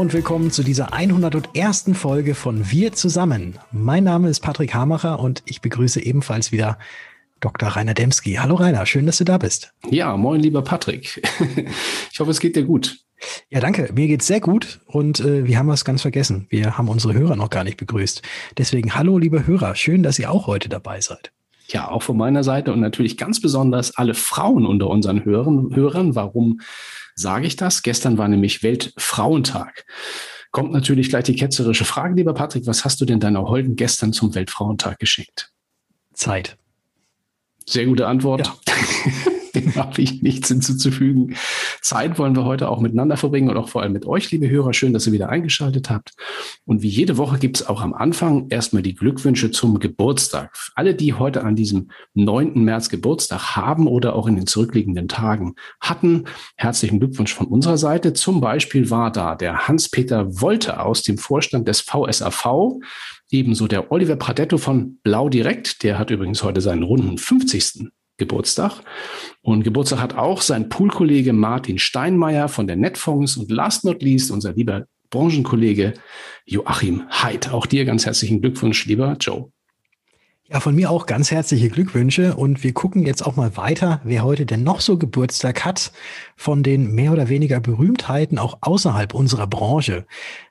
Und willkommen zu dieser 101. Folge von Wir zusammen. Mein Name ist Patrick Hamacher und ich begrüße ebenfalls wieder Dr. Rainer Demski. Hallo Rainer, schön, dass du da bist. Ja, moin lieber Patrick. Ich hoffe, es geht dir gut. Ja, danke. Mir geht's sehr gut und äh, wir haben was ganz vergessen. Wir haben unsere Hörer noch gar nicht begrüßt. Deswegen hallo liebe Hörer, schön, dass ihr auch heute dabei seid. Ja, auch von meiner Seite und natürlich ganz besonders alle Frauen unter unseren Hörern. Hörern. Warum sage ich das? Gestern war nämlich Weltfrauentag. Kommt natürlich gleich die ketzerische Frage, lieber Patrick, was hast du denn deiner Holden gestern zum Weltfrauentag geschenkt? Zeit. Sehr gute Antwort. Ja. Dem habe ich nichts hinzuzufügen. Zeit wollen wir heute auch miteinander verbringen und auch vor allem mit euch, liebe Hörer. Schön, dass ihr wieder eingeschaltet habt. Und wie jede Woche gibt es auch am Anfang erstmal die Glückwünsche zum Geburtstag. Alle, die heute an diesem 9. März Geburtstag haben oder auch in den zurückliegenden Tagen hatten, herzlichen Glückwunsch von unserer Seite. Zum Beispiel war da der Hans-Peter Wolte aus dem Vorstand des VSAV. Ebenso der Oliver Pradetto von Blau Direkt, der hat übrigens heute seinen runden 50. Geburtstag. Und Geburtstag hat auch sein Poolkollege Martin Steinmeier von der Netfonds und last not least unser lieber Branchenkollege Joachim Heid. Auch dir ganz herzlichen Glückwunsch, lieber Joe. Ja, von mir auch ganz herzliche Glückwünsche und wir gucken jetzt auch mal weiter, wer heute denn noch so Geburtstag hat von den mehr oder weniger Berühmtheiten auch außerhalb unserer Branche.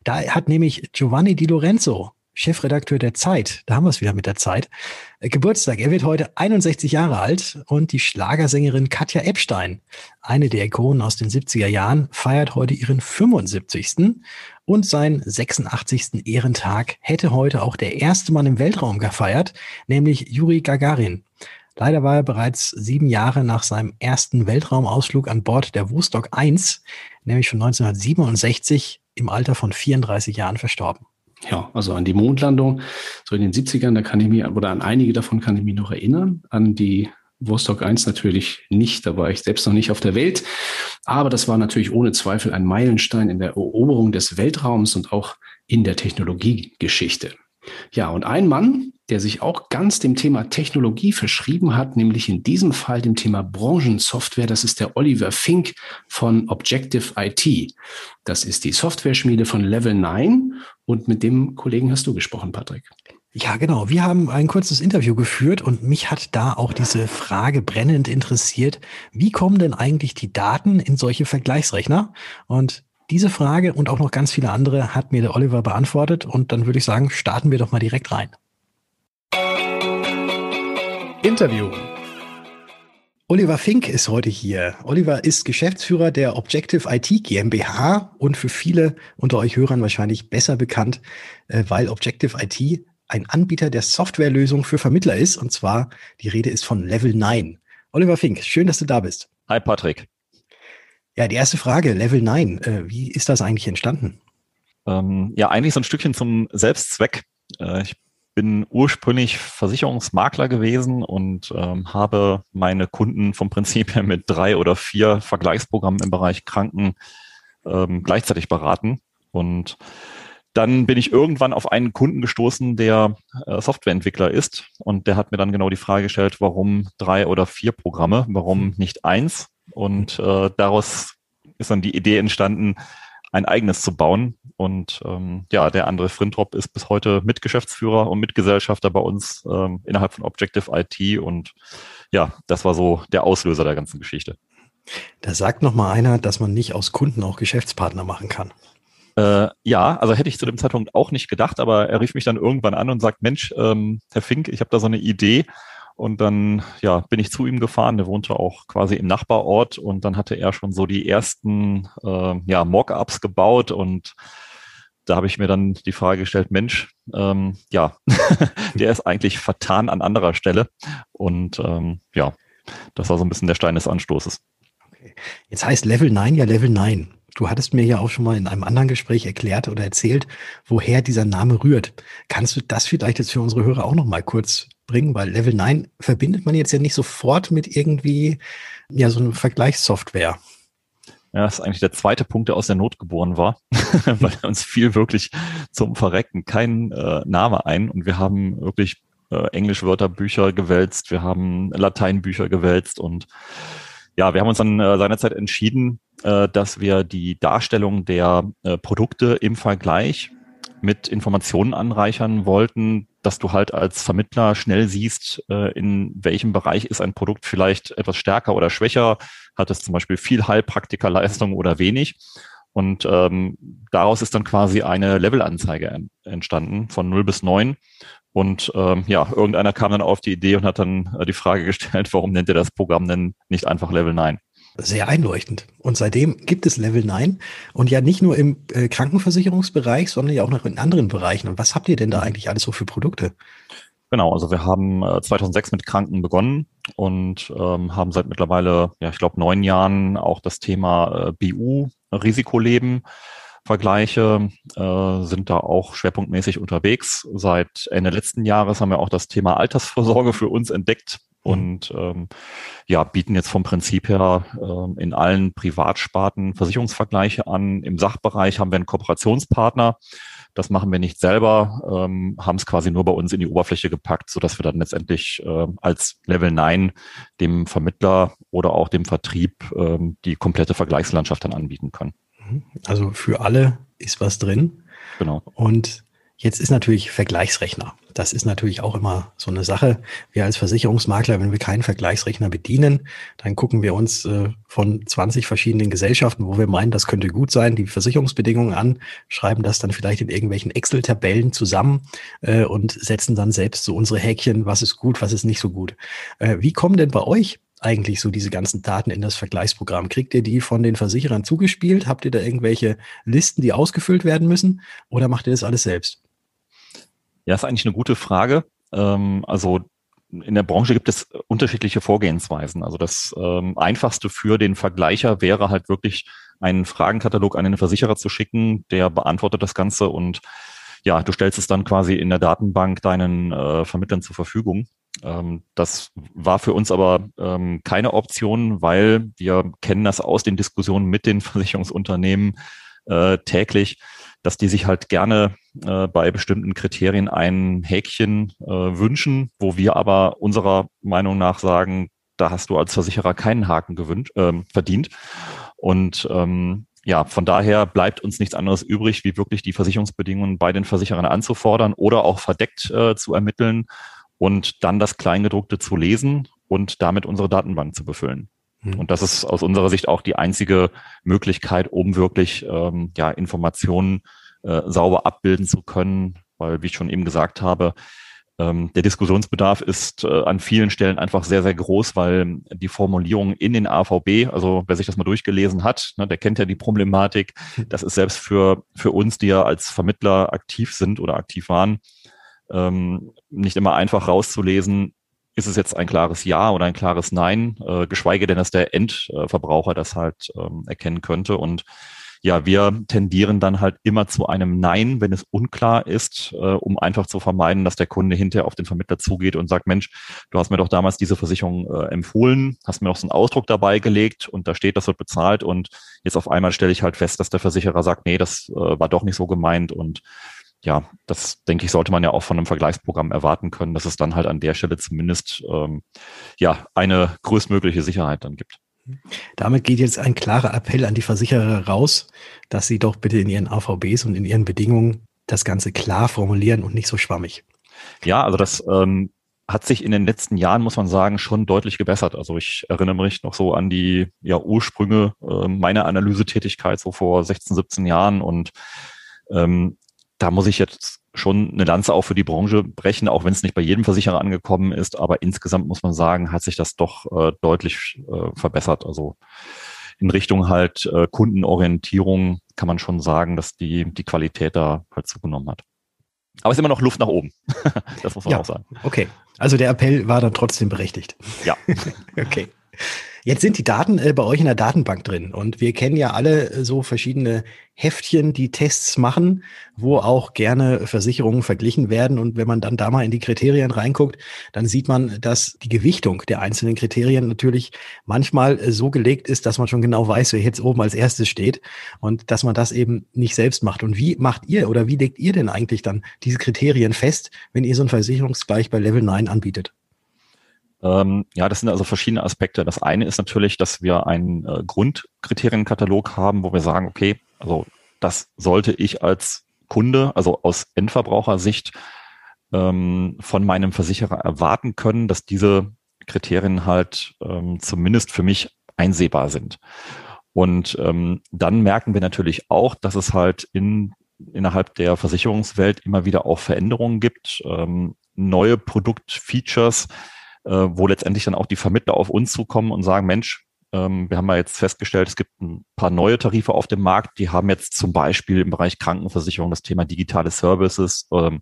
Da hat nämlich Giovanni Di Lorenzo Chefredakteur der Zeit, da haben wir es wieder mit der Zeit, äh, Geburtstag. Er wird heute 61 Jahre alt und die Schlagersängerin Katja Epstein, eine der Ikonen aus den 70er Jahren, feiert heute ihren 75. und seinen 86. Ehrentag hätte heute auch der erste Mann im Weltraum gefeiert, nämlich Juri Gagarin. Leider war er bereits sieben Jahre nach seinem ersten Weltraumausflug an Bord der Vostok 1, nämlich von 1967, im Alter von 34 Jahren verstorben ja, also an die Mondlandung, so in den 70ern, da kann ich mich, oder an einige davon kann ich mich noch erinnern, an die Vostok 1 natürlich nicht, da war ich selbst noch nicht auf der Welt, aber das war natürlich ohne Zweifel ein Meilenstein in der Eroberung des Weltraums und auch in der Technologiegeschichte. Ja, und ein Mann, der sich auch ganz dem Thema Technologie verschrieben hat, nämlich in diesem Fall dem Thema Branchensoftware. Das ist der Oliver Fink von Objective IT. Das ist die Software-Schmiede von Level 9 und mit dem Kollegen hast du gesprochen, Patrick. Ja, genau. Wir haben ein kurzes Interview geführt und mich hat da auch diese Frage brennend interessiert. Wie kommen denn eigentlich die Daten in solche Vergleichsrechner? Und diese Frage und auch noch ganz viele andere hat mir der Oliver beantwortet und dann würde ich sagen, starten wir doch mal direkt rein. Interview. Oliver Fink ist heute hier. Oliver ist Geschäftsführer der Objective IT GmbH und für viele unter euch Hörern wahrscheinlich besser bekannt, äh, weil Objective IT ein Anbieter der Softwarelösung für Vermittler ist. Und zwar, die Rede ist von Level 9. Oliver Fink, schön, dass du da bist. Hi Patrick. Ja, die erste Frage, Level 9, äh, wie ist das eigentlich entstanden? Ähm, ja, eigentlich so ein Stückchen zum Selbstzweck. Äh, ich bin ursprünglich Versicherungsmakler gewesen und ähm, habe meine Kunden vom Prinzip her mit drei oder vier Vergleichsprogrammen im Bereich Kranken ähm, gleichzeitig beraten. Und dann bin ich irgendwann auf einen Kunden gestoßen, der äh, Softwareentwickler ist. Und der hat mir dann genau die Frage gestellt, warum drei oder vier Programme, warum nicht eins? Und äh, daraus ist dann die Idee entstanden, ein eigenes zu bauen. Und ähm, ja, der andere Frintrop ist bis heute Mitgeschäftsführer und Mitgesellschafter bei uns ähm, innerhalb von Objective IT. Und ja, das war so der Auslöser der ganzen Geschichte. Da sagt noch mal einer, dass man nicht aus Kunden auch Geschäftspartner machen kann. Äh, ja, also hätte ich zu dem Zeitpunkt auch nicht gedacht, aber er rief mich dann irgendwann an und sagt, Mensch, ähm, Herr Fink, ich habe da so eine Idee und dann ja, bin ich zu ihm gefahren. Der wohnte auch quasi im Nachbarort und dann hatte er schon so die ersten äh, ja, Mock-ups gebaut und da habe ich mir dann die Frage gestellt, Mensch, ähm, ja, der ist eigentlich vertan an anderer Stelle. Und ähm, ja, das war so ein bisschen der Stein des Anstoßes. Okay. Jetzt heißt Level 9 ja Level 9. Du hattest mir ja auch schon mal in einem anderen Gespräch erklärt oder erzählt, woher dieser Name rührt. Kannst du das vielleicht jetzt für unsere Hörer auch noch mal kurz bringen? Weil Level 9 verbindet man jetzt ja nicht sofort mit irgendwie, ja, so einer Vergleichssoftware. Ja, das ist eigentlich der zweite Punkt, der aus der Not geboren war, weil uns fiel wirklich zum Verrecken kein äh, Name ein und wir haben wirklich äh, Englischwörterbücher gewälzt, wir haben Lateinbücher gewälzt und ja, wir haben uns dann äh, seinerzeit entschieden, äh, dass wir die Darstellung der äh, Produkte im Vergleich mit Informationen anreichern wollten, dass du halt als Vermittler schnell siehst, äh, in welchem Bereich ist ein Produkt vielleicht etwas stärker oder schwächer, hat es zum Beispiel viel Heilpraktikerleistung oder wenig. Und ähm, daraus ist dann quasi eine Levelanzeige entstanden von 0 bis 9. Und ähm, ja, irgendeiner kam dann auf die Idee und hat dann äh, die Frage gestellt, warum nennt ihr das Programm denn nicht einfach Level 9? Sehr einleuchtend. Und seitdem gibt es Level 9 und ja nicht nur im äh, Krankenversicherungsbereich, sondern ja auch noch in anderen Bereichen. Und was habt ihr denn da eigentlich alles so für Produkte? Genau, also wir haben äh, 2006 mit Kranken begonnen und ähm, haben seit mittlerweile, ja, ich glaube, neun Jahren auch das Thema äh, BU, Risikoleben, Vergleiche, äh, sind da auch schwerpunktmäßig unterwegs. Seit Ende letzten Jahres haben wir auch das Thema Altersvorsorge für uns entdeckt. Und ähm, ja, bieten jetzt vom Prinzip her äh, in allen Privatsparten Versicherungsvergleiche an. Im Sachbereich haben wir einen Kooperationspartner. Das machen wir nicht selber, ähm, haben es quasi nur bei uns in die Oberfläche gepackt, so dass wir dann letztendlich äh, als Level 9 dem Vermittler oder auch dem Vertrieb ähm, die komplette Vergleichslandschaft dann anbieten können. Also für alle ist was drin. Genau. Und jetzt ist natürlich Vergleichsrechner. Das ist natürlich auch immer so eine Sache. Wir als Versicherungsmakler, wenn wir keinen Vergleichsrechner bedienen, dann gucken wir uns äh, von 20 verschiedenen Gesellschaften, wo wir meinen, das könnte gut sein, die Versicherungsbedingungen an, schreiben das dann vielleicht in irgendwelchen Excel-Tabellen zusammen äh, und setzen dann selbst so unsere Häkchen, was ist gut, was ist nicht so gut. Äh, wie kommen denn bei euch eigentlich so diese ganzen Daten in das Vergleichsprogramm? Kriegt ihr die von den Versicherern zugespielt? Habt ihr da irgendwelche Listen, die ausgefüllt werden müssen? Oder macht ihr das alles selbst? Ja, ist eigentlich eine gute Frage. Ähm, also in der Branche gibt es unterschiedliche Vorgehensweisen. Also das ähm, einfachste für den Vergleicher wäre halt wirklich einen Fragenkatalog an den Versicherer zu schicken, der beantwortet das Ganze und ja, du stellst es dann quasi in der Datenbank deinen äh, Vermittlern zur Verfügung. Ähm, das war für uns aber ähm, keine Option, weil wir kennen das aus den Diskussionen mit den Versicherungsunternehmen äh, täglich, dass die sich halt gerne äh, bei bestimmten Kriterien ein Häkchen äh, wünschen, wo wir aber unserer Meinung nach sagen, da hast du als Versicherer keinen Haken gewünscht, äh, verdient. Und ähm, ja, von daher bleibt uns nichts anderes übrig, wie wirklich die Versicherungsbedingungen bei den Versicherern anzufordern oder auch verdeckt äh, zu ermitteln und dann das Kleingedruckte zu lesen und damit unsere Datenbank zu befüllen. Mhm. Und das ist aus unserer Sicht auch die einzige Möglichkeit, um wirklich ähm, ja, Informationen äh, sauber abbilden zu können, weil, wie ich schon eben gesagt habe, ähm, der Diskussionsbedarf ist äh, an vielen Stellen einfach sehr, sehr groß, weil die Formulierung in den AVB, also wer sich das mal durchgelesen hat, ne, der kennt ja die Problematik. Mhm. Das ist selbst für, für uns, die ja als Vermittler aktiv sind oder aktiv waren, ähm, nicht immer einfach rauszulesen, ist es jetzt ein klares Ja oder ein klares Nein, äh, geschweige denn, dass der Endverbraucher das halt ähm, erkennen könnte. Und ja, wir tendieren dann halt immer zu einem Nein, wenn es unklar ist, äh, um einfach zu vermeiden, dass der Kunde hinterher auf den Vermittler zugeht und sagt, Mensch, du hast mir doch damals diese Versicherung äh, empfohlen, hast mir noch so einen Ausdruck dabei gelegt und da steht, das wird bezahlt und jetzt auf einmal stelle ich halt fest, dass der Versicherer sagt, nee, das äh, war doch nicht so gemeint und ja, das denke ich, sollte man ja auch von einem Vergleichsprogramm erwarten können, dass es dann halt an der Stelle zumindest ähm, ja eine größtmögliche Sicherheit dann gibt. Damit geht jetzt ein klarer Appell an die Versicherer raus, dass sie doch bitte in ihren AVBs und in ihren Bedingungen das Ganze klar formulieren und nicht so schwammig. Ja, also das ähm, hat sich in den letzten Jahren, muss man sagen, schon deutlich gebessert. Also ich erinnere mich noch so an die ja, Ursprünge äh, meiner Analysetätigkeit so vor 16, 17 Jahren und ähm, da muss ich jetzt schon eine Lanze auch für die Branche brechen, auch wenn es nicht bei jedem Versicherer angekommen ist. Aber insgesamt muss man sagen, hat sich das doch äh, deutlich äh, verbessert. Also in Richtung halt äh, Kundenorientierung kann man schon sagen, dass die, die Qualität da halt zugenommen hat. Aber es ist immer noch Luft nach oben. das muss man ja, auch sagen. Okay. Also der Appell war dann trotzdem berechtigt. Ja. okay. Jetzt sind die Daten äh, bei euch in der Datenbank drin und wir kennen ja alle äh, so verschiedene Heftchen, die Tests machen, wo auch gerne Versicherungen verglichen werden. Und wenn man dann da mal in die Kriterien reinguckt, dann sieht man, dass die Gewichtung der einzelnen Kriterien natürlich manchmal äh, so gelegt ist, dass man schon genau weiß, wer jetzt oben als erstes steht und dass man das eben nicht selbst macht. Und wie macht ihr oder wie legt ihr denn eigentlich dann diese Kriterien fest, wenn ihr so ein Versicherungsgleich bei Level 9 anbietet? Ähm, ja, das sind also verschiedene Aspekte. Das eine ist natürlich, dass wir einen äh, Grundkriterienkatalog haben, wo wir sagen, okay, also das sollte ich als Kunde, also aus Endverbrauchersicht, ähm, von meinem Versicherer erwarten können, dass diese Kriterien halt ähm, zumindest für mich einsehbar sind. Und ähm, dann merken wir natürlich auch, dass es halt in, innerhalb der Versicherungswelt immer wieder auch Veränderungen gibt, ähm, neue Produktfeatures, wo letztendlich dann auch die Vermittler auf uns zukommen und sagen, Mensch, ähm, wir haben ja jetzt festgestellt, es gibt ein paar neue Tarife auf dem Markt, die haben jetzt zum Beispiel im Bereich Krankenversicherung das Thema digitale Services ähm,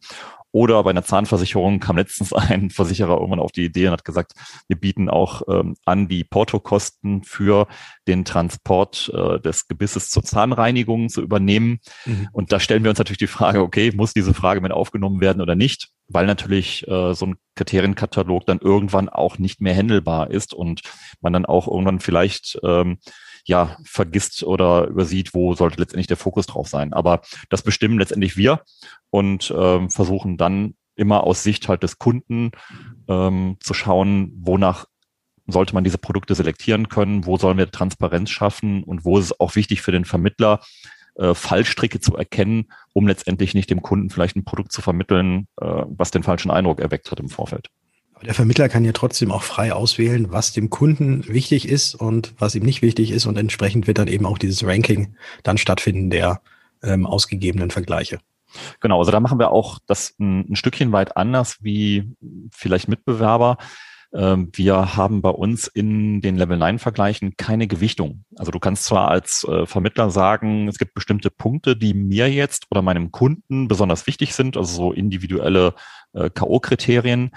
oder bei einer Zahnversicherung kam letztens ein Versicherer irgendwann auf die Idee und hat gesagt, wir bieten auch ähm, an, die Portokosten für den Transport äh, des Gebisses zur Zahnreinigung zu übernehmen. Mhm. Und da stellen wir uns natürlich die Frage, okay, muss diese Frage mit aufgenommen werden oder nicht? Weil natürlich äh, so ein Kriterienkatalog dann irgendwann auch nicht mehr händelbar ist und man dann auch irgendwann vielleicht ähm, ja, vergisst oder übersieht, wo sollte letztendlich der Fokus drauf sein. Aber das bestimmen letztendlich wir und ähm, versuchen dann immer aus Sicht halt des Kunden ähm, zu schauen, wonach sollte man diese Produkte selektieren können, wo sollen wir Transparenz schaffen und wo ist es auch wichtig für den Vermittler, äh, Fallstricke zu erkennen, um letztendlich nicht dem Kunden vielleicht ein Produkt zu vermitteln, äh, was den falschen Eindruck erweckt hat im Vorfeld. Aber der Vermittler kann ja trotzdem auch frei auswählen, was dem Kunden wichtig ist und was ihm nicht wichtig ist. Und entsprechend wird dann eben auch dieses Ranking dann stattfinden der ähm, ausgegebenen Vergleiche. Genau, also da machen wir auch das ein, ein Stückchen weit anders wie vielleicht Mitbewerber. Ähm, wir haben bei uns in den Level 9 Vergleichen keine Gewichtung. Also du kannst zwar als äh, Vermittler sagen, es gibt bestimmte Punkte, die mir jetzt oder meinem Kunden besonders wichtig sind, also so individuelle äh, K.O.-Kriterien,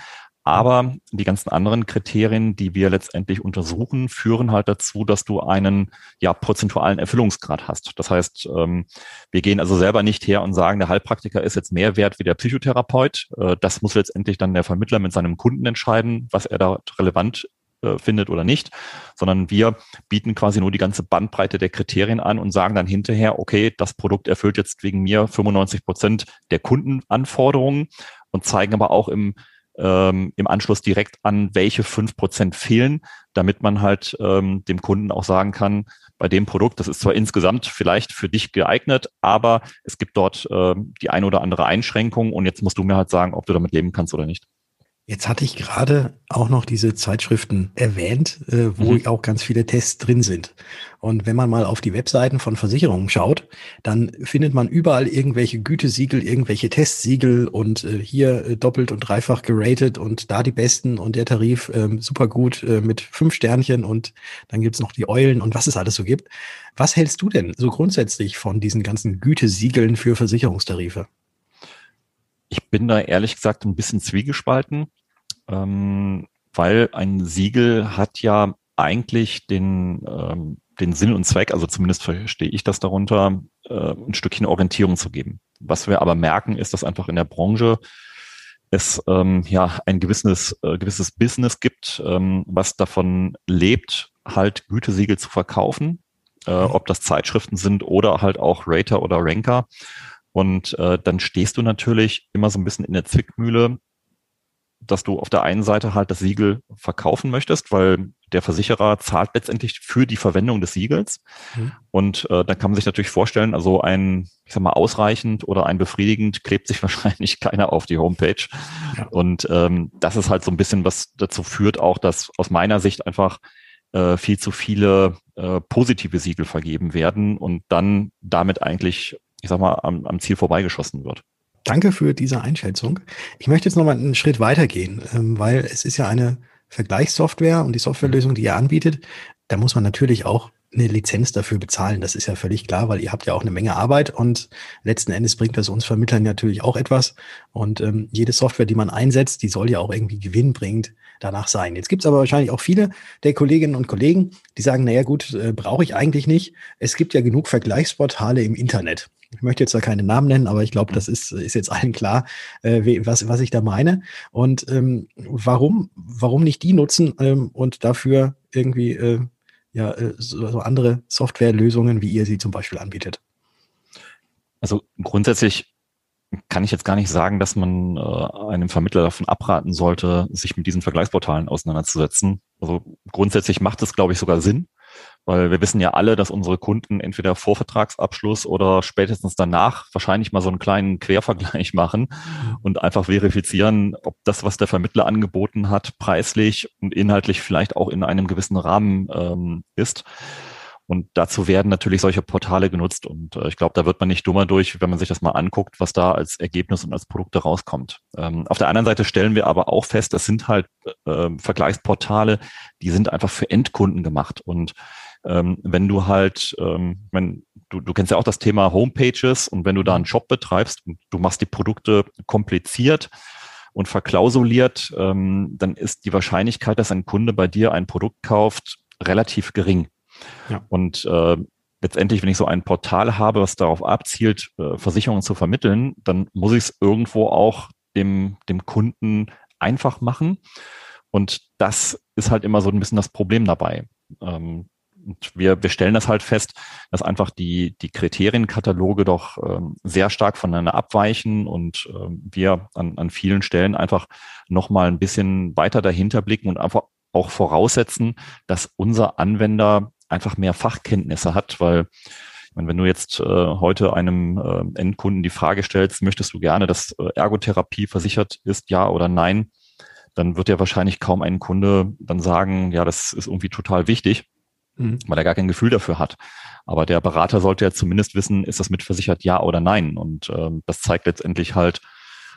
aber die ganzen anderen Kriterien, die wir letztendlich untersuchen, führen halt dazu, dass du einen ja prozentualen Erfüllungsgrad hast. Das heißt, ähm, wir gehen also selber nicht her und sagen, der Heilpraktiker ist jetzt mehr wert wie der Psychotherapeut. Äh, das muss letztendlich dann der Vermittler mit seinem Kunden entscheiden, was er da relevant äh, findet oder nicht, sondern wir bieten quasi nur die ganze Bandbreite der Kriterien an und sagen dann hinterher, okay, das Produkt erfüllt jetzt wegen mir 95 Prozent der Kundenanforderungen und zeigen aber auch im ähm, im Anschluss direkt an, welche fünf Prozent fehlen, damit man halt ähm, dem Kunden auch sagen kann, bei dem Produkt, das ist zwar insgesamt vielleicht für dich geeignet, aber es gibt dort ähm, die ein oder andere Einschränkung und jetzt musst du mir halt sagen, ob du damit leben kannst oder nicht. Jetzt hatte ich gerade auch noch diese Zeitschriften erwähnt, äh, wo mhm. auch ganz viele Tests drin sind. Und wenn man mal auf die Webseiten von Versicherungen schaut, dann findet man überall irgendwelche Gütesiegel, irgendwelche Testsiegel und äh, hier äh, doppelt und dreifach geratet und da die besten und der Tarif äh, super gut äh, mit fünf Sternchen und dann gibt's noch die Eulen und was es alles so gibt. Was hältst du denn so grundsätzlich von diesen ganzen Gütesiegeln für Versicherungstarife? Ich bin da ehrlich gesagt ein bisschen zwiegespalten ähm, weil ein Siegel hat ja eigentlich den, ähm, den Sinn und Zweck, also zumindest verstehe ich das darunter, äh, ein Stückchen Orientierung zu geben. Was wir aber merken, ist, dass einfach in der Branche es ähm, ja ein gewisses, äh, gewisses Business gibt, ähm, was davon lebt, halt Gütesiegel zu verkaufen, äh, mhm. ob das Zeitschriften sind oder halt auch Rater oder Ranker. Und äh, dann stehst du natürlich immer so ein bisschen in der Zwickmühle, dass du auf der einen Seite halt das Siegel verkaufen möchtest, weil der Versicherer zahlt letztendlich für die Verwendung des Siegels. Mhm. Und äh, dann kann man sich natürlich vorstellen, also ein, ich sag mal, ausreichend oder ein befriedigend klebt sich wahrscheinlich keiner auf die Homepage. Ja. Und ähm, das ist halt so ein bisschen, was dazu führt, auch, dass aus meiner Sicht einfach äh, viel zu viele äh, positive Siegel vergeben werden und dann damit eigentlich, ich sag mal, am, am Ziel vorbeigeschossen wird. Danke für diese Einschätzung. Ich möchte jetzt noch mal einen Schritt weitergehen, ähm, weil es ist ja eine Vergleichssoftware und die Softwarelösung, die ihr anbietet, da muss man natürlich auch eine Lizenz dafür bezahlen. Das ist ja völlig klar, weil ihr habt ja auch eine Menge Arbeit und letzten Endes bringt das uns Vermittlern natürlich auch etwas. Und ähm, jede Software, die man einsetzt, die soll ja auch irgendwie gewinnbringend danach sein. Jetzt gibt es aber wahrscheinlich auch viele der Kolleginnen und Kollegen, die sagen, naja gut, äh, brauche ich eigentlich nicht. Es gibt ja genug Vergleichsportale im Internet. Ich möchte jetzt da keine Namen nennen, aber ich glaube, das ist, ist jetzt allen klar, äh, was, was ich da meine. Und ähm, warum, warum nicht die nutzen ähm, und dafür irgendwie äh, ja, äh, so, so andere Softwarelösungen, wie ihr sie zum Beispiel anbietet? Also grundsätzlich kann ich jetzt gar nicht sagen, dass man äh, einem Vermittler davon abraten sollte, sich mit diesen Vergleichsportalen auseinanderzusetzen. Also grundsätzlich macht es, glaube ich, sogar Sinn, weil wir wissen ja alle, dass unsere Kunden entweder vor Vertragsabschluss oder spätestens danach wahrscheinlich mal so einen kleinen Quervergleich machen und einfach verifizieren, ob das, was der Vermittler angeboten hat, preislich und inhaltlich vielleicht auch in einem gewissen Rahmen ähm, ist. Und dazu werden natürlich solche Portale genutzt. Und äh, ich glaube, da wird man nicht dummer durch, wenn man sich das mal anguckt, was da als Ergebnis und als Produkte rauskommt. Ähm, auf der anderen Seite stellen wir aber auch fest, das sind halt äh, Vergleichsportale, die sind einfach für Endkunden gemacht. Und ähm, wenn du halt, ähm, wenn du, du kennst ja auch das Thema Homepages und wenn du da einen Shop betreibst und du machst die Produkte kompliziert, und verklausuliert, ähm, dann ist die Wahrscheinlichkeit, dass ein Kunde bei dir ein Produkt kauft, relativ gering. Ja. Und äh, letztendlich, wenn ich so ein Portal habe, was darauf abzielt, äh, Versicherungen zu vermitteln, dann muss ich es irgendwo auch dem, dem Kunden einfach machen. Und das ist halt immer so ein bisschen das Problem dabei. Ähm, und wir, wir stellen das halt fest, dass einfach die, die Kriterienkataloge doch ähm, sehr stark voneinander abweichen und ähm, wir an, an vielen Stellen einfach nochmal ein bisschen weiter dahinter blicken und einfach auch voraussetzen, dass unser Anwender einfach mehr Fachkenntnisse hat, weil ich meine, wenn du jetzt äh, heute einem äh, Endkunden die Frage stellst, möchtest du gerne, dass äh, Ergotherapie versichert ist, ja oder nein, dann wird ja wahrscheinlich kaum ein Kunde dann sagen, ja, das ist irgendwie total wichtig, mhm. weil er gar kein Gefühl dafür hat. Aber der Berater sollte ja zumindest wissen, ist das mitversichert, ja oder nein. Und ähm, das zeigt letztendlich halt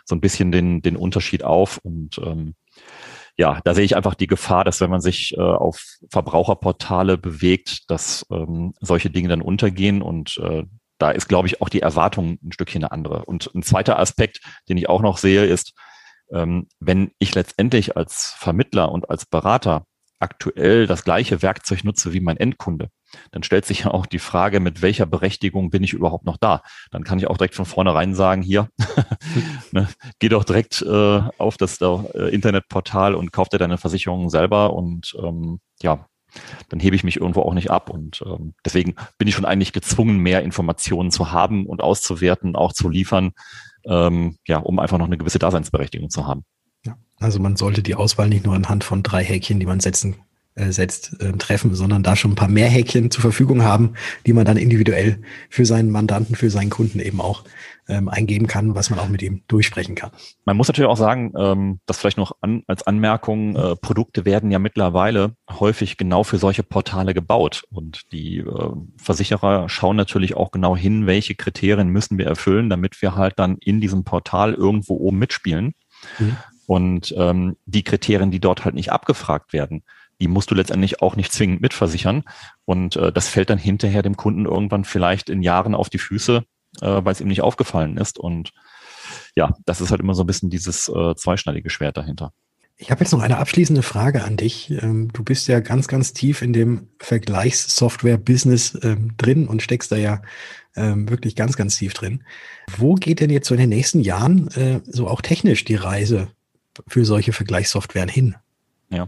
so ein bisschen den, den Unterschied auf. Und ähm, ja, da sehe ich einfach die Gefahr, dass wenn man sich äh, auf Verbraucherportale bewegt, dass ähm, solche Dinge dann untergehen und äh, da ist, glaube ich, auch die Erwartung ein Stückchen eine andere. Und ein zweiter Aspekt, den ich auch noch sehe, ist, ähm, wenn ich letztendlich als Vermittler und als Berater aktuell das gleiche Werkzeug nutze wie mein Endkunde, dann stellt sich ja auch die Frage, mit welcher Berechtigung bin ich überhaupt noch da? Dann kann ich auch direkt von vornherein sagen, hier, ne, geh doch direkt äh, auf das äh, Internetportal und kauf dir deine Versicherung selber und ähm, ja, dann hebe ich mich irgendwo auch nicht ab. Und ähm, deswegen bin ich schon eigentlich gezwungen, mehr Informationen zu haben und auszuwerten, auch zu liefern, ähm, ja, um einfach noch eine gewisse Daseinsberechtigung zu haben. Ja, also man sollte die Auswahl nicht nur anhand von drei Häkchen, die man setzen äh, setzt, äh, treffen, sondern da schon ein paar mehr Häkchen zur Verfügung haben, die man dann individuell für seinen Mandanten, für seinen Kunden eben auch ähm, eingeben kann, was man auch mit ihm durchsprechen kann. Man muss natürlich auch sagen, ähm, das vielleicht noch an, als Anmerkung, äh, Produkte werden ja mittlerweile häufig genau für solche Portale gebaut. Und die äh, Versicherer schauen natürlich auch genau hin, welche Kriterien müssen wir erfüllen, damit wir halt dann in diesem Portal irgendwo oben mitspielen. Mhm. Und ähm, die Kriterien, die dort halt nicht abgefragt werden, die musst du letztendlich auch nicht zwingend mitversichern. Und äh, das fällt dann hinterher dem Kunden irgendwann vielleicht in Jahren auf die Füße, äh, weil es ihm nicht aufgefallen ist. Und ja, das ist halt immer so ein bisschen dieses äh, zweischneidige Schwert dahinter. Ich habe jetzt noch eine abschließende Frage an dich. Ähm, du bist ja ganz, ganz tief in dem Vergleichssoftware-Business ähm, drin und steckst da ja ähm, wirklich ganz, ganz tief drin. Wo geht denn jetzt so in den nächsten Jahren äh, so auch technisch die Reise für solche Vergleichssoftwaren hin? Ja,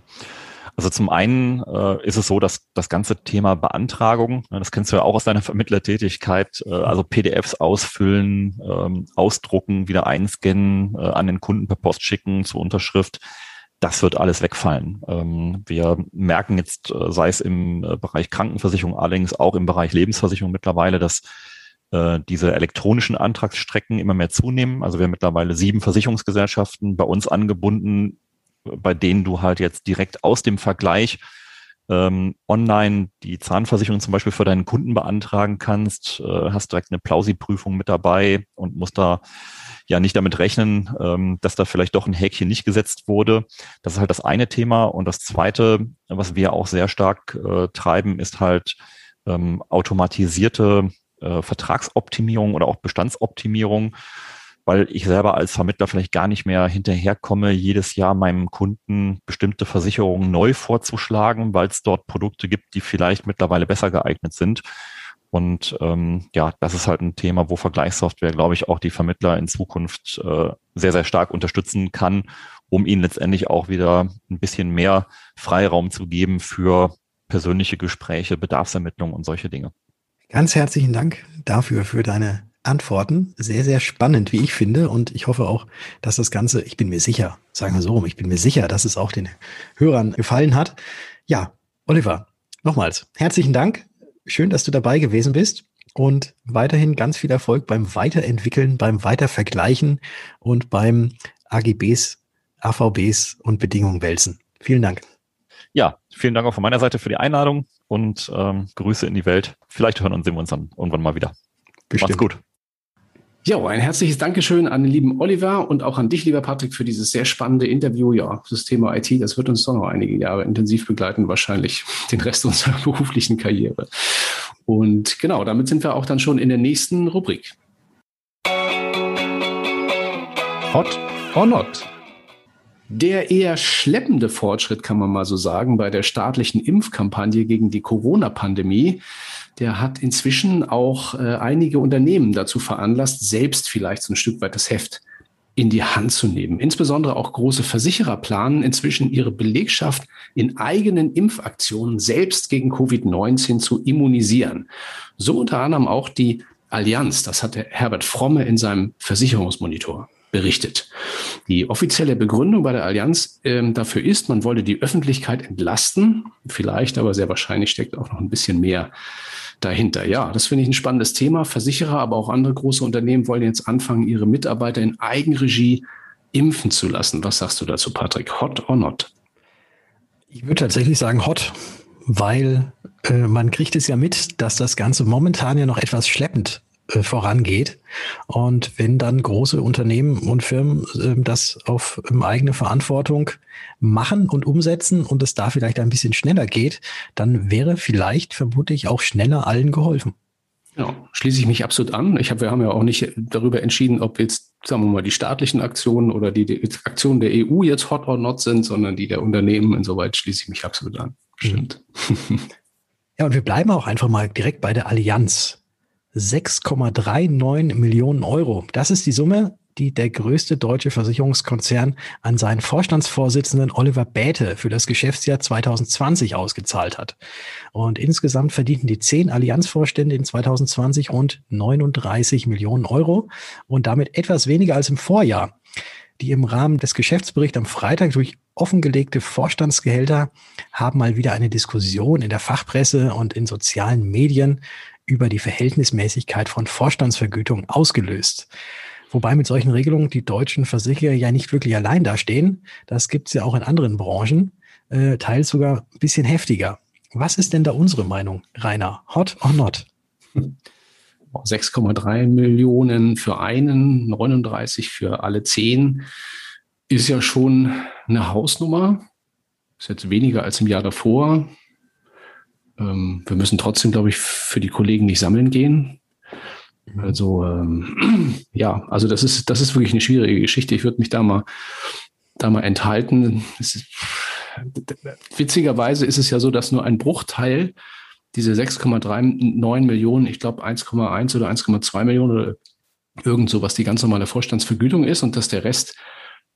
also zum einen äh, ist es so, dass das ganze Thema Beantragung, ne, das kennst du ja auch aus deiner Vermittlertätigkeit, äh, also PDFs ausfüllen, ähm, ausdrucken, wieder einscannen, äh, an den Kunden per Post schicken zur Unterschrift, das wird alles wegfallen. Ähm, wir merken jetzt, äh, sei es im äh, Bereich Krankenversicherung, allerdings auch im Bereich Lebensversicherung mittlerweile, dass äh, diese elektronischen Antragsstrecken immer mehr zunehmen. Also wir haben mittlerweile sieben Versicherungsgesellschaften bei uns angebunden, bei denen du halt jetzt direkt aus dem Vergleich ähm, online die Zahnversicherung zum Beispiel für deinen Kunden beantragen kannst, äh, hast direkt eine Plausi-Prüfung mit dabei und musst da ja nicht damit rechnen, ähm, dass da vielleicht doch ein Häkchen nicht gesetzt wurde. Das ist halt das eine Thema. Und das zweite, was wir auch sehr stark äh, treiben, ist halt ähm, automatisierte äh, Vertragsoptimierung oder auch Bestandsoptimierung weil ich selber als Vermittler vielleicht gar nicht mehr hinterherkomme, jedes Jahr meinem Kunden bestimmte Versicherungen neu vorzuschlagen, weil es dort Produkte gibt, die vielleicht mittlerweile besser geeignet sind. Und ähm, ja, das ist halt ein Thema, wo Vergleichssoftware, glaube ich, auch die Vermittler in Zukunft äh, sehr, sehr stark unterstützen kann, um ihnen letztendlich auch wieder ein bisschen mehr Freiraum zu geben für persönliche Gespräche, Bedarfsermittlung und solche Dinge. Ganz herzlichen Dank dafür, für deine Antworten. Sehr, sehr spannend, wie ich finde. Und ich hoffe auch, dass das Ganze, ich bin mir sicher, sagen wir so rum, ich bin mir sicher, dass es auch den Hörern gefallen hat. Ja, Oliver, nochmals herzlichen Dank. Schön, dass du dabei gewesen bist. Und weiterhin ganz viel Erfolg beim Weiterentwickeln, beim Weitervergleichen und beim AGBs, AVBs und Bedingungen wälzen. Vielen Dank. Ja, vielen Dank auch von meiner Seite für die Einladung und ähm, Grüße in die Welt. Vielleicht hören und sehen wir uns dann irgendwann mal wieder. Bestimmt. Macht's gut. Ja, ein herzliches Dankeschön an den lieben Oliver und auch an dich, lieber Patrick, für dieses sehr spannende Interview. Ja, das Thema IT, das wird uns doch noch einige Jahre intensiv begleiten, wahrscheinlich den Rest unserer beruflichen Karriere. Und genau, damit sind wir auch dann schon in der nächsten Rubrik. Hot or not? Der eher schleppende Fortschritt, kann man mal so sagen, bei der staatlichen Impfkampagne gegen die Corona-Pandemie, der hat inzwischen auch äh, einige Unternehmen dazu veranlasst, selbst vielleicht so ein Stück weit das Heft in die Hand zu nehmen. Insbesondere auch große Versicherer planen inzwischen ihre Belegschaft in eigenen Impfaktionen selbst gegen Covid-19 zu immunisieren. So unter anderem auch die Allianz. Das hat der Herbert Fromme in seinem Versicherungsmonitor berichtet. Die offizielle Begründung bei der Allianz äh, dafür ist, man wolle die Öffentlichkeit entlasten. Vielleicht, aber sehr wahrscheinlich steckt auch noch ein bisschen mehr dahinter. Ja, das finde ich ein spannendes Thema. Versicherer, aber auch andere große Unternehmen wollen jetzt anfangen, ihre Mitarbeiter in Eigenregie impfen zu lassen. Was sagst du dazu, Patrick? Hot or not? Ich würde tatsächlich sagen hot, weil äh, man kriegt es ja mit, dass das Ganze momentan ja noch etwas schleppend vorangeht. Und wenn dann große Unternehmen und Firmen äh, das auf ähm, eigene Verantwortung machen und umsetzen und es da vielleicht ein bisschen schneller geht, dann wäre vielleicht vermutlich auch schneller allen geholfen. Ja, schließe ich mich absolut an. Ich hab, wir haben ja auch nicht darüber entschieden, ob jetzt, sagen wir mal, die staatlichen Aktionen oder die, die Aktionen der EU jetzt hot or not sind, sondern die der Unternehmen. Insoweit schließe ich mich absolut an. Stimmt. Ja, und wir bleiben auch einfach mal direkt bei der Allianz. 6,39 Millionen Euro. Das ist die Summe, die der größte deutsche Versicherungskonzern an seinen Vorstandsvorsitzenden Oliver Bäte für das Geschäftsjahr 2020 ausgezahlt hat. Und insgesamt verdienten die zehn Allianzvorstände in 2020 rund 39 Millionen Euro und damit etwas weniger als im Vorjahr. Die im Rahmen des Geschäftsberichts am Freitag durch offengelegte Vorstandsgehälter haben mal wieder eine Diskussion in der Fachpresse und in sozialen Medien über die Verhältnismäßigkeit von Vorstandsvergütungen ausgelöst. Wobei mit solchen Regelungen die deutschen Versicherer ja nicht wirklich allein dastehen. Das gibt es ja auch in anderen Branchen, äh, teils sogar ein bisschen heftiger. Was ist denn da unsere Meinung, Rainer? Hot or not? 6,3 Millionen für einen, 39 für alle zehn ist ja schon eine Hausnummer. Ist jetzt weniger als im Jahr davor. Ähm, wir müssen trotzdem, glaube ich, für die Kollegen nicht sammeln gehen. Mhm. Also ähm, ja, also das ist das ist wirklich eine schwierige Geschichte. Ich würde mich da mal da mal enthalten. Ist, witzigerweise ist es ja so, dass nur ein Bruchteil diese 6,39 Millionen, ich glaube 1,1 oder 1,2 Millionen oder irgend so, was die ganz normale Vorstandsvergütung ist und dass der Rest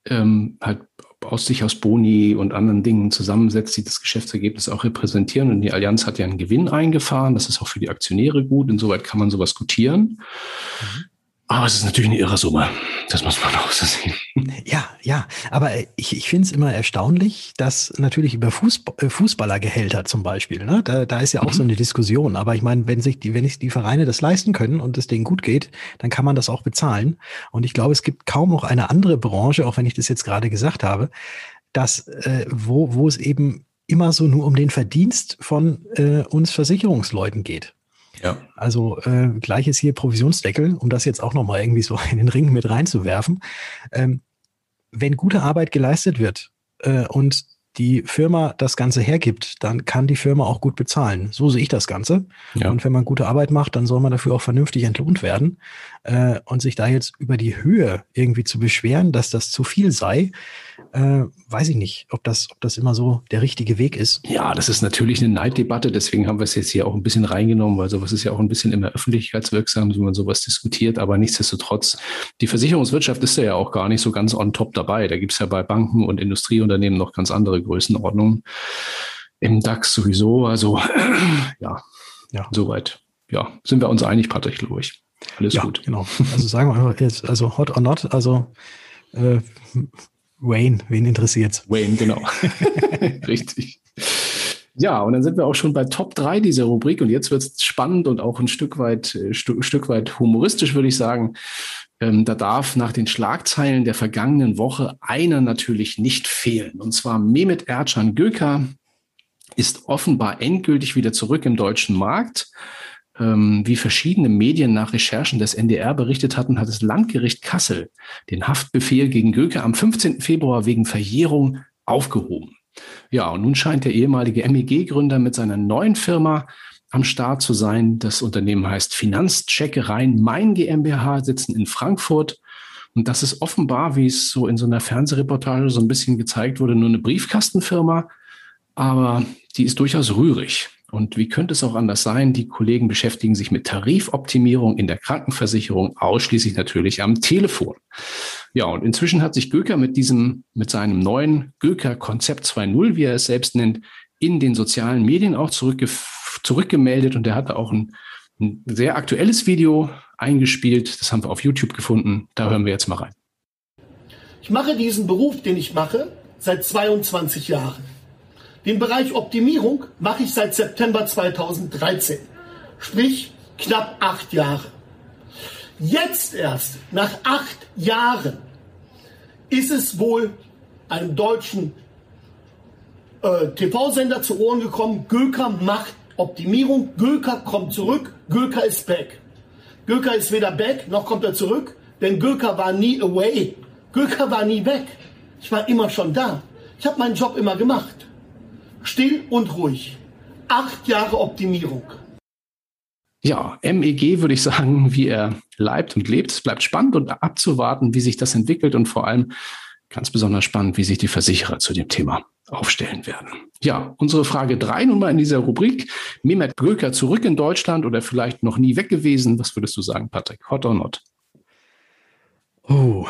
ähm, halt aus sich aus Boni und anderen Dingen zusammensetzt, die das Geschäftsergebnis auch repräsentieren. Und die Allianz hat ja einen Gewinn eingefahren. Das ist auch für die Aktionäre gut. Insoweit kann man sowas gutieren. Mhm. Aber es ist natürlich eine irre Summe. Das muss man auch so sehen. Ja, ja. Aber ich, ich finde es immer erstaunlich, dass natürlich über Fußball, äh, Fußballergehälter zum Beispiel, ne, da, da ist ja auch mhm. so eine Diskussion. Aber ich meine, wenn sich die, wenn sich die Vereine das leisten können und es denen gut geht, dann kann man das auch bezahlen. Und ich glaube, es gibt kaum noch eine andere Branche, auch wenn ich das jetzt gerade gesagt habe, dass, äh, wo, wo es eben immer so nur um den Verdienst von äh, uns Versicherungsleuten geht. Ja. Also äh, gleiches hier Provisionsdeckel, um das jetzt auch nochmal irgendwie so in den Ring mit reinzuwerfen. Ähm, wenn gute Arbeit geleistet wird äh, und die Firma das Ganze hergibt, dann kann die Firma auch gut bezahlen. So sehe ich das Ganze. Ja. Und wenn man gute Arbeit macht, dann soll man dafür auch vernünftig entlohnt werden. Äh, und sich da jetzt über die Höhe irgendwie zu beschweren, dass das zu viel sei, äh, weiß ich nicht, ob das, ob das immer so der richtige Weg ist. Ja, das ist natürlich eine Neiddebatte, deswegen haben wir es jetzt hier auch ein bisschen reingenommen, weil sowas ist ja auch ein bisschen immer öffentlichkeitswirksam, wenn man sowas diskutiert, aber nichtsdestotrotz, die Versicherungswirtschaft ist ja auch gar nicht so ganz on top dabei. Da gibt es ja bei Banken und Industrieunternehmen noch ganz andere Größenordnungen. Im DAX sowieso, also ja, ja. soweit. Ja, sind wir uns einig, Patrick, glaube ich. Alles ja, gut. Genau. Also sagen wir einfach jetzt, also hot or not, also äh, Wayne, wen interessiert's? Wayne, genau. Richtig. Ja, und dann sind wir auch schon bei Top 3 dieser Rubrik und jetzt wird es spannend und auch ein Stück weit, äh, Stu Stück weit humoristisch, würde ich sagen. Ähm, da darf nach den Schlagzeilen der vergangenen Woche einer natürlich nicht fehlen. Und zwar Mehmet Ercan Göker ist offenbar endgültig wieder zurück im deutschen Markt. Ähm, wie verschiedene Medien nach Recherchen des NDR berichtet hatten, hat das Landgericht Kassel den Haftbefehl gegen Göker am 15. Februar wegen Verjährung aufgehoben. Ja, und nun scheint der ehemalige MEG-Gründer mit seiner neuen Firma am Start zu sein. Das Unternehmen heißt Finanzcheckereien Main GmbH, sitzen in Frankfurt. Und das ist offenbar, wie es so in so einer Fernsehreportage so ein bisschen gezeigt wurde, nur eine Briefkastenfirma. Aber die ist durchaus rührig. Und wie könnte es auch anders sein? Die Kollegen beschäftigen sich mit Tarifoptimierung in der Krankenversicherung, ausschließlich natürlich am Telefon. Ja, und inzwischen hat sich Göker mit diesem, mit seinem neuen Göker Konzept 2.0, wie er es selbst nennt, in den sozialen Medien auch zurückge zurückgemeldet und er hatte auch ein, ein sehr aktuelles Video eingespielt. Das haben wir auf YouTube gefunden. Da hören wir jetzt mal rein. Ich mache diesen Beruf, den ich mache, seit 22 Jahren. Den Bereich Optimierung mache ich seit September 2013. Sprich, knapp acht Jahre. Jetzt erst, nach acht Jahren, ist es wohl einem deutschen äh, TV-Sender zu Ohren gekommen, Göker macht Optimierung. Göker kommt zurück. Göker ist back. Göker ist weder back, noch kommt er zurück, denn Göker war nie away. Göker war nie weg. Ich war immer schon da. Ich habe meinen Job immer gemacht. Still und ruhig. Acht Jahre Optimierung. Ja, MEG würde ich sagen, wie er leibt und lebt. Es bleibt spannend und abzuwarten, wie sich das entwickelt und vor allem ganz besonders spannend, wie sich die Versicherer zu dem Thema aufstellen werden. Ja, unsere Frage drei nun mal in dieser Rubrik. Mehmet Gröker zurück in Deutschland oder vielleicht noch nie weg gewesen? Was würdest du sagen, Patrick? Hot or not? Oh,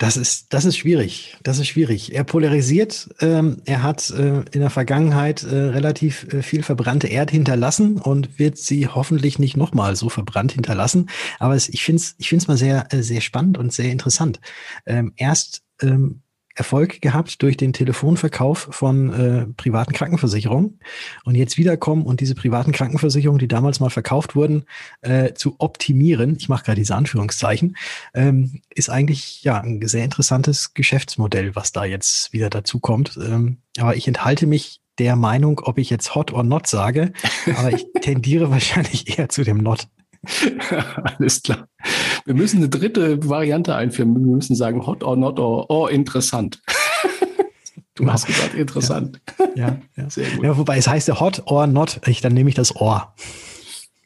das ist, das ist schwierig. Das ist schwierig. Er polarisiert. Ähm, er hat äh, in der Vergangenheit äh, relativ äh, viel verbrannte Erde hinterlassen und wird sie hoffentlich nicht nochmal so verbrannt hinterlassen. Aber es, ich finde es ich find's mal sehr, äh, sehr spannend und sehr interessant. Ähm, erst ähm, Erfolg gehabt durch den Telefonverkauf von äh, privaten Krankenversicherungen und jetzt wiederkommen und diese privaten Krankenversicherungen, die damals mal verkauft wurden, äh, zu optimieren, ich mache gerade diese Anführungszeichen, ähm, ist eigentlich ja ein sehr interessantes Geschäftsmodell, was da jetzt wieder dazu kommt. Ähm, aber ich enthalte mich der Meinung, ob ich jetzt hot or not sage, aber ich tendiere wahrscheinlich eher zu dem not. Alles klar. Wir müssen eine dritte Variante einführen. Wir müssen sagen hot or not or, or interessant. Du hast gesagt interessant. Ja, ja, Sehr gut. Ja, wobei es heißt ja hot or not. Ich, dann nehme ich das Ohr.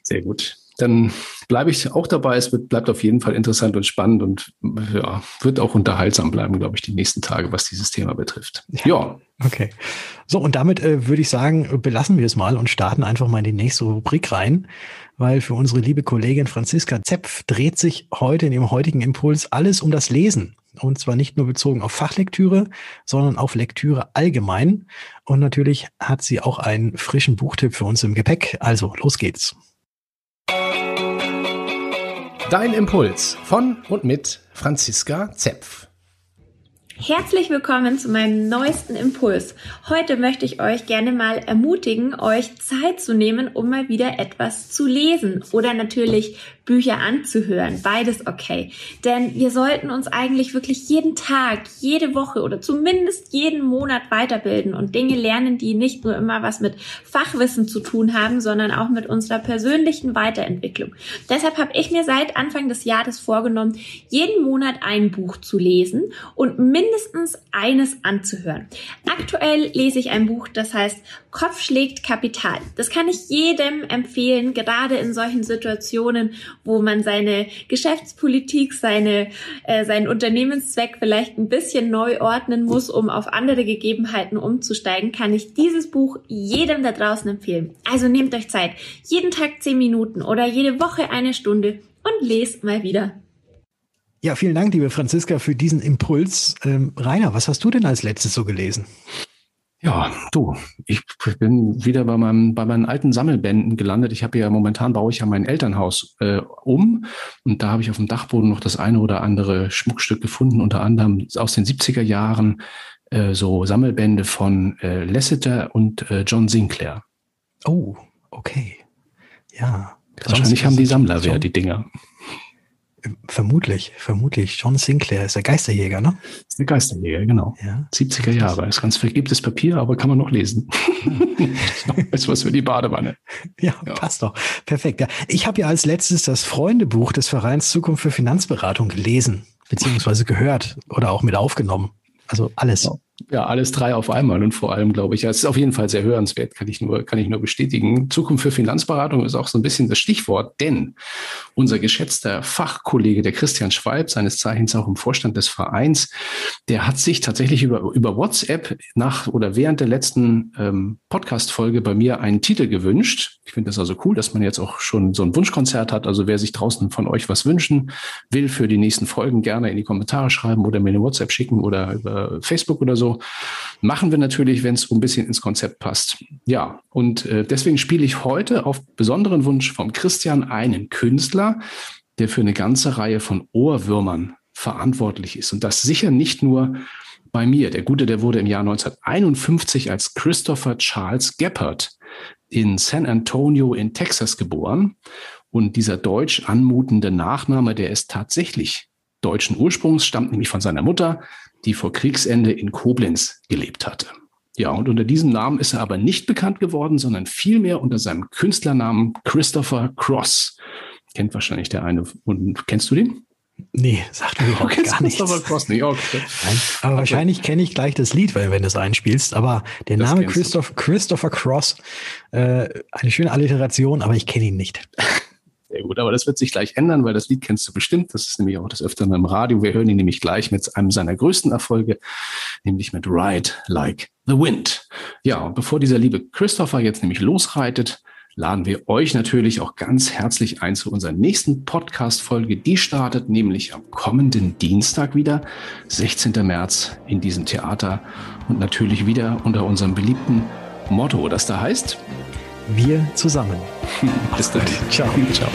Sehr gut. Dann bleibe ich auch dabei. Es wird, bleibt auf jeden Fall interessant und spannend und ja, wird auch unterhaltsam bleiben, glaube ich, die nächsten Tage, was dieses Thema betrifft. Ja. ja. Okay. So, und damit äh, würde ich sagen, belassen wir es mal und starten einfach mal in die nächste Rubrik rein weil für unsere liebe Kollegin Franziska Zepf dreht sich heute in ihrem heutigen Impuls alles um das Lesen. Und zwar nicht nur bezogen auf Fachlektüre, sondern auf Lektüre allgemein. Und natürlich hat sie auch einen frischen Buchtipp für uns im Gepäck. Also, los geht's. Dein Impuls von und mit Franziska Zepf. Herzlich willkommen zu meinem neuesten Impuls. Heute möchte ich euch gerne mal ermutigen, euch Zeit zu nehmen, um mal wieder etwas zu lesen oder natürlich Bücher anzuhören. Beides okay. Denn wir sollten uns eigentlich wirklich jeden Tag, jede Woche oder zumindest jeden Monat weiterbilden und Dinge lernen, die nicht nur immer was mit Fachwissen zu tun haben, sondern auch mit unserer persönlichen Weiterentwicklung. Deshalb habe ich mir seit Anfang des Jahres vorgenommen, jeden Monat ein Buch zu lesen und mindestens eines anzuhören. Aktuell lese ich ein Buch, das heißt Kopf schlägt Kapital. Das kann ich jedem empfehlen, gerade in solchen Situationen, wo man seine Geschäftspolitik, seine, äh, seinen Unternehmenszweck vielleicht ein bisschen neu ordnen muss, um auf andere Gegebenheiten umzusteigen, kann ich dieses Buch jedem da draußen empfehlen. Also nehmt euch Zeit. Jeden Tag zehn Minuten oder jede Woche eine Stunde und lest mal wieder. Ja, vielen Dank, liebe Franziska, für diesen Impuls. Ähm, Rainer, was hast du denn als letztes so gelesen? Ja, du, ich bin wieder bei, meinem, bei meinen alten Sammelbänden gelandet. Ich habe ja momentan baue ich ja mein Elternhaus äh, um und da habe ich auf dem Dachboden noch das eine oder andere Schmuckstück gefunden, unter anderem aus den 70er Jahren äh, so Sammelbände von äh, Lasseter und äh, John Sinclair. Oh, okay. Ja. Wahrscheinlich haben die Sammler wer, die Dinger. Vermutlich, vermutlich. John Sinclair ist der Geisterjäger, ne? Ist der Geisterjäger, genau. Ja. 70er Jahre. Ist ganz vergibtes Papier, aber kann man noch lesen. Ist was für die Badewanne. Ja, ja. passt doch. Perfekt. Ja. Ich habe ja als letztes das Freundebuch des Vereins Zukunft für Finanzberatung gelesen, beziehungsweise gehört oder auch mit aufgenommen. Also alles. Ja, alles drei auf einmal und vor allem glaube ich, es ist auf jeden Fall sehr hörenswert, kann ich nur, kann ich nur bestätigen. Zukunft für Finanzberatung ist auch so ein bisschen das Stichwort, denn unser geschätzter Fachkollege, der Christian Schwalb, seines Zeichens auch im Vorstand des Vereins, der hat sich tatsächlich über, über WhatsApp nach oder während der letzten ähm, Podcast-Folge bei mir einen Titel gewünscht. Ich finde das also cool, dass man jetzt auch schon so ein Wunschkonzert hat. Also wer sich draußen von euch was wünschen will für die nächsten Folgen, gerne in die Kommentare schreiben oder mir eine WhatsApp schicken oder über Facebook oder so so. Machen wir natürlich, wenn es ein bisschen ins Konzept passt. Ja, und äh, deswegen spiele ich heute auf besonderen Wunsch vom Christian einen Künstler, der für eine ganze Reihe von Ohrwürmern verantwortlich ist. Und das sicher nicht nur bei mir. Der Gute, der wurde im Jahr 1951 als Christopher Charles Geppert in San Antonio in Texas geboren. Und dieser deutsch anmutende Nachname, der ist tatsächlich deutschen Ursprungs, stammt nämlich von seiner Mutter, die vor Kriegsende in Koblenz gelebt hatte. Ja, und unter diesem Namen ist er aber nicht bekannt geworden, sondern vielmehr unter seinem Künstlernamen Christopher Cross. Kennt wahrscheinlich der eine. Und kennst du den? Nee, sagt mir überhaupt gar nichts. Christopher Cross nicht. Okay. Nein, aber okay. wahrscheinlich kenne ich gleich das Lied, wenn, wenn du es einspielst. Aber der das Name Christoph, Christopher Cross, äh, eine schöne Alliteration, aber ich kenne ihn nicht. Sehr gut, aber das wird sich gleich ändern, weil das Lied kennst du bestimmt. Das ist nämlich auch das Öfteren im Radio. Wir hören ihn nämlich gleich mit einem seiner größten Erfolge, nämlich mit Ride Like the Wind. Ja, und bevor dieser liebe Christopher jetzt nämlich losreitet, laden wir euch natürlich auch ganz herzlich ein zu unserer nächsten Podcast-Folge. Die startet nämlich am kommenden Dienstag wieder, 16. März in diesem Theater und natürlich wieder unter unserem beliebten Motto, das da heißt, wir zusammen. Bis dann. Ciao. Ciao.